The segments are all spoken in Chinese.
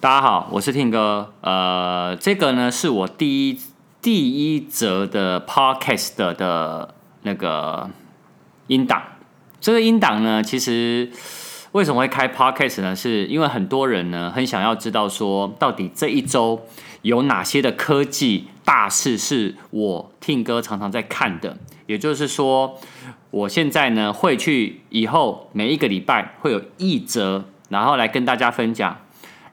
大家好，我是听哥。呃，这个呢是我第一第一则的 Podcast 的那个音档。这个音档呢，其实为什么会开 Podcast 呢？是因为很多人呢很想要知道说，到底这一周有哪些的科技大事是我听哥常常在看的。也就是说，我现在呢会去以后每一个礼拜会有一则。然后来跟大家分享，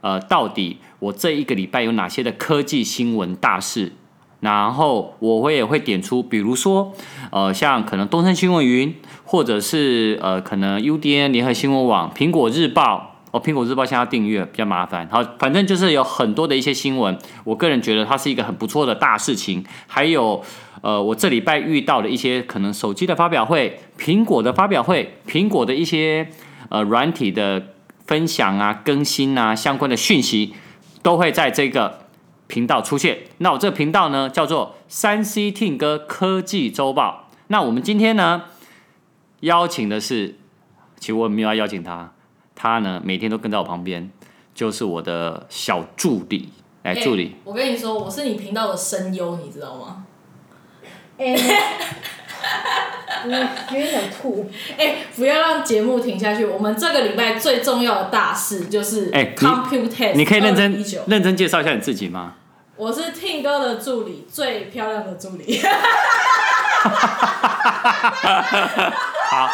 呃，到底我这一个礼拜有哪些的科技新闻大事？然后我会也会点出，比如说，呃，像可能东森新闻云，或者是呃，可能 UDN 联合新闻网、苹果日报。哦，苹果日报现在订阅比较麻烦。好，反正就是有很多的一些新闻，我个人觉得它是一个很不错的大事情。还有，呃，我这礼拜遇到的一些可能手机的发表会、苹果的发表会、苹果的一些呃软体的。分享啊，更新啊，相关的讯息都会在这个频道出现。那我这个频道呢，叫做三 C Tim 哥科技周报。那我们今天呢，邀请的是，其实我没有要邀请他，他呢每天都跟在我旁边，就是我的小助理。来，助理，我跟你说，我是你频道的声优，你知道吗？你有点想吐。哎、欸，不要让节目停下去。我们这个礼拜最重要的大事就是哎，Computex。你可以认真认真介绍一下你自己吗？我是 Tim 哥的助理，最漂亮的助理。好，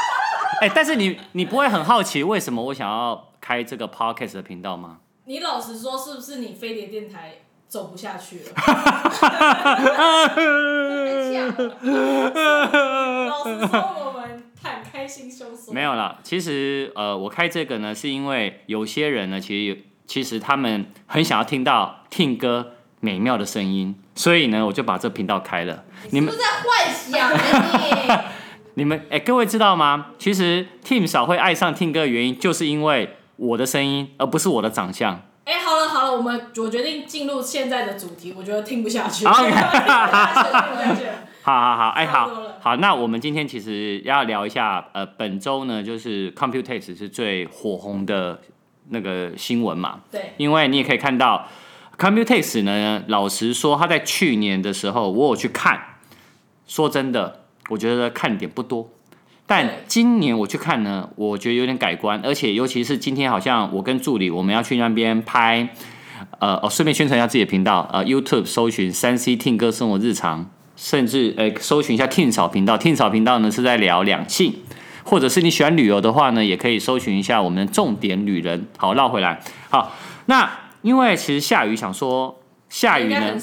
哎、欸，但是你你不会很好奇为什么我想要开这个 Podcast 的频道吗？你老实说，是不是你飞碟电台？走不下去了。老实说，我们坦开心胸说。没有啦，其实呃，我开这个呢，是因为有些人呢，其实其实他们很想要听到 Tim 哥美妙的声音，所以呢，我就把这频道开了。你们是在幻想你？你们哎、欸，各位知道吗？其实 Tim 少会爱上 Tim 哥的原因，就是因为我的声音，而不是我的长相。好了好了，我们我决定进入现在的主题，我觉得听不下去。好，好好，哎、欸，好好，那我们今天其实要聊一下，呃，本周呢，就是 Computex 是最火红的那个新闻嘛。对。因为你也可以看到，Computex 呢，老实说，他在去年的时候，我有去看，说真的，我觉得看点不多。但今年我去看呢，我觉得有点改观，而且尤其是今天，好像我跟助理我们要去那边拍，呃，哦，顺便宣传一下自己的频道，呃，YouTube 搜寻三 C Tim 哥生活日常，甚至呃，搜寻一下 Tim 嫂频道，Tim 嫂频道呢是在聊两性，或者是你喜欢旅游的话呢，也可以搜寻一下我们的重点旅人。好，绕回来，好，那因为其实下雨，想说下雨呢，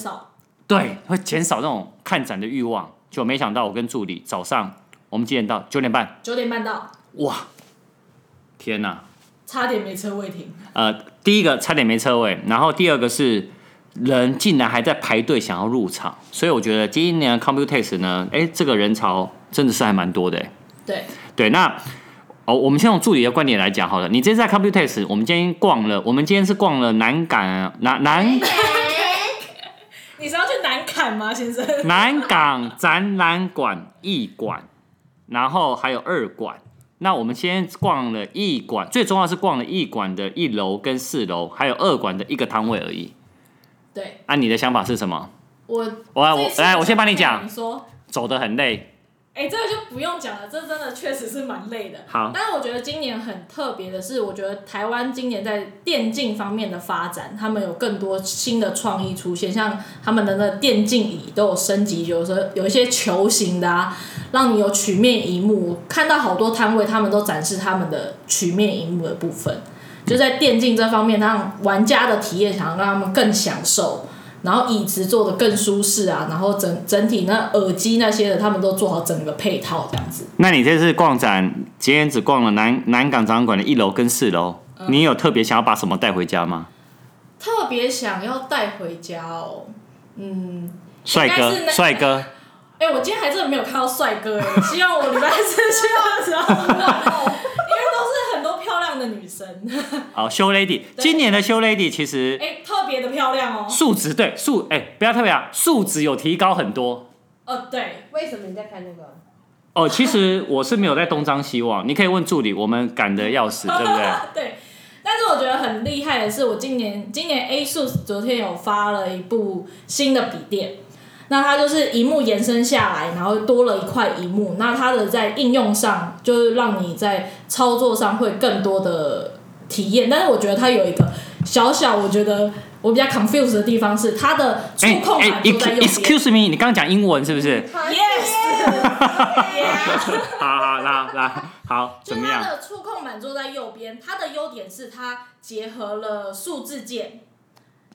对，会减少那种看展的欲望，就没想到我跟助理早上。我们几点到？九点半。九点半到。哇！天哪！差点没车位停。呃，第一个差点没车位，然后第二个是人竟然还在排队想要入场，所以我觉得今年 Computex 呢，哎，这个人潮真的是还蛮多的。对。对，那哦，我们先用助理的观点来讲好了。你这次在 Computex，我们今天逛了，我们今天是逛了南港南南。你是要去南港吗，先生？南港展览馆艺馆。然后还有二馆，那我们先逛了一馆，最重要是逛了一馆的一楼跟四楼，还有二馆的一个摊位而已。对。那、啊、你的想法是什么？我我我来，我先帮你讲。你说。走得很累。哎，这个就不用讲了，这真的确实是蛮累的。好，但是我觉得今年很特别的是，我觉得台湾今年在电竞方面的发展，他们有更多新的创意出现，像他们的那电竞椅都有升级，有时候有一些球形的啊，让你有曲面荧幕，看到好多摊位他们都展示他们的曲面荧幕的部分，就在电竞这方面，让玩家的体验想要让他们更享受。然后椅子做的更舒适啊，然后整整体那耳机那些的，他们都做好整个配套这样子。那你这次逛展，今天只逛了南南港展览馆的一楼跟四楼，嗯，你有特别想要把什么带回家吗？特别想要带回家哦，嗯，帅哥，帅哥。哎，我今天还真的没有看到帅哥哎，希望我礼拜四去的时候。的女生，好，Show Lady，今年的 Show Lady 其实哎、欸，特别的漂亮哦，素质对素哎、欸，不要特别啊，素质有提高很多。哦，对，为什么你在看那个？哦，其实我是没有在东张西望，你可以问助理，我们赶得要死，对不对？对，但是我觉得很厉害的是，我今年今年 ASUS 昨天有发了一部新的笔电，那它就是一幕延伸下来，然后多了一块萤幕，那它的在应用上就是让你在操作上会更多的体验。但是我觉得它有一个小小，我觉得我比较 confused 的地方是它的触控板就在右边。Excuse me，你刚刚讲英文是不是？Yes。好好来来好，怎么样？就它的触控板坐在右边，它的优点是它结合了数字键，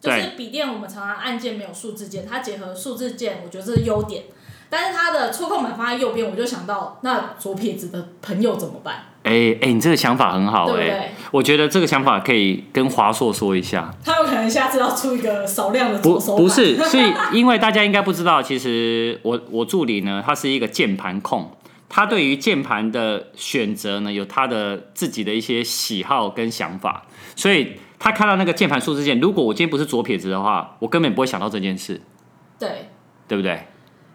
就是笔电我们常常按键没有数字键，它结合数字键，我觉得这是优点。但是它的触控板放在右边，我就想到那左撇子的朋友怎么办？哎、欸、哎、欸，你这个想法很好哎、欸，我觉得这个想法可以跟华硕说一下。他有可能下次要出一个少量的左手不不是，是因为大家应该不知道，其实我我助理呢，他是一个键盘控。他对于键盘的选择呢，有他的自己的一些喜好跟想法，所以他看到那个键盘数字键，如果我今天不是左撇子的话，我根本不会想到这件事。对，对不对？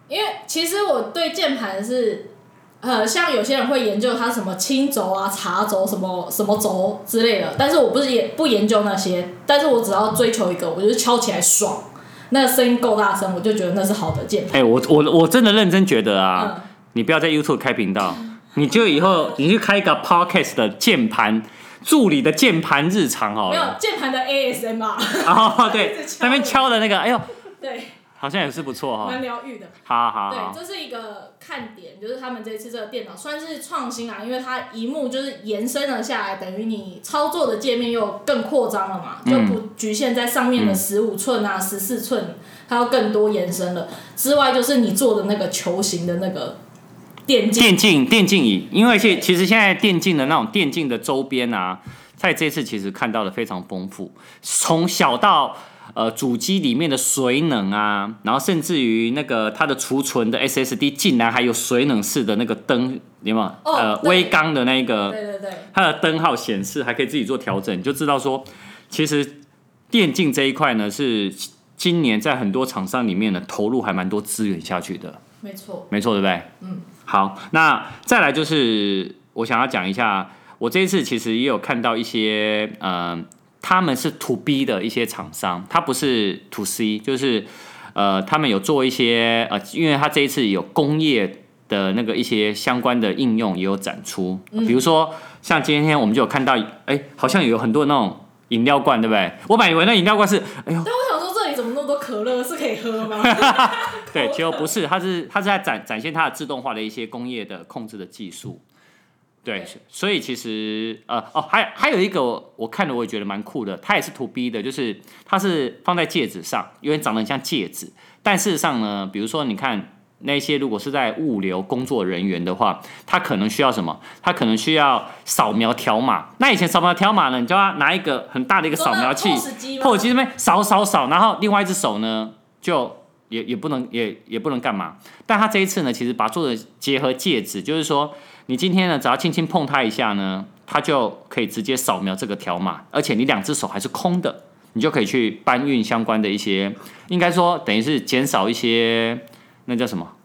因为其实我对键盘是，呃，像有些人会研究它什么轻轴啊、茶轴什么什么轴之类的，但是我不是也不研究那些，但是我只要追求一个，我就是敲起来爽，那个声音够大声，我就觉得那是好的键盘。哎、欸，我我我真的认真觉得啊。嗯你不要在 YouTube 开频道，你就以后 你去开一个 Podcast 的键盘助理的键盘日常哦。没有键盘的 ASMR 哦，对，那边敲的那个，哎呦，对，好像也是不错哈，蛮疗愈的。好好好，对，这是一个看点，就是他们这次这个电脑算是创新啊，因为它一幕就是延伸了下来，等于你操作的界面又更扩张了嘛，就不局限在上面的十五寸啊、十四寸，它要更多延伸了。之外，就是你做的那个球形的那个。电竞电竞椅，因为现其实现在电竞的那种电竞的周边啊，在这次其实看到的非常丰富，从小到呃主机里面的水冷啊，然后甚至于那个它的储存的 SSD 竟然还有水冷式的那个灯，有没有？哦、呃，微刚的那个，对对对，它的灯号显示还可以自己做调整，你就知道说，其实电竞这一块呢，是今年在很多厂商里面呢投入还蛮多资源下去的。没错，没错，对不对？嗯。好，那再来就是我想要讲一下，我这一次其实也有看到一些，呃，他们是 to B 的一些厂商，他不是 to C，就是呃，他们有做一些呃，因为他这一次有工业的那个一些相关的应用也有展出，比如说像今天我们就有看到，哎，好像有很多那种饮料罐，对不对？我本来以为那饮料罐是，哎呦。吗？对，其实不是，它是它是在展展现它的自动化的一些工业的控制的技术。对，所以其实呃哦，还还有一个我看了我也觉得蛮酷的，它也是 to B 的，就是它是放在戒指上，因为长得很像戒指，但事实上呢，比如说你看。那些如果是在物流工作人员的话，他可能需要什么？他可能需要扫描条码。那以前扫描条码呢，你就要拿一个很大的一个扫描器，POS 机那边扫扫扫，然后另外一只手呢，就也也不能也也不能干嘛。但他这一次呢，其实把做的结合戒指，就是说你今天呢，只要轻轻碰它一下呢，它就可以直接扫描这个条码，而且你两只手还是空的，你就可以去搬运相关的一些，应该说等于是减少一些。那叫什么？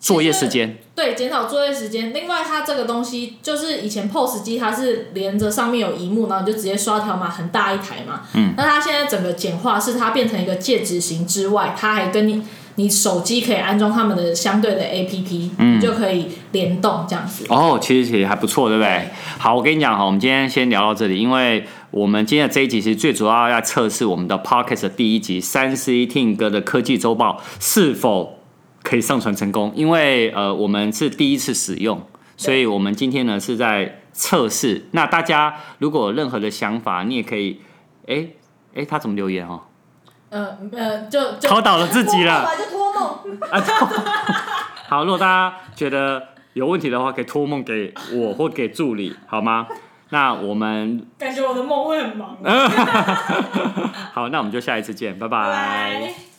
作业时间？对，减少作业时间。另外，它这个东西就是以前 POS 机它是连着上面有荧幕，然后你就直接刷条码，很大一台嘛。嗯。那它现在整个简化是它变成一个戒指型之外，它还跟你你手机可以安装他们的相对的 APP，嗯，你就可以联动这样子。哦，其实其实还不错，对不对？好，我跟你讲哈，我们今天先聊到这里，因为我们今天的这一集其实最主要要测试我们的 Podcast 的第一集三 C Tim 哥的科技周报是否。可以上传成功，因为呃我们是第一次使用，所以我们今天呢是在测试。那大家如果有任何的想法，你也可以，哎、欸、哎、欸，他怎么留言哦？呃呃，就考倒了自己了，就托梦。啊，好，如果大家觉得有问题的话，可以托梦给我或给助理，好吗？那我们感觉我的梦会很忙。好，那我们就下一次见，拜拜。拜拜。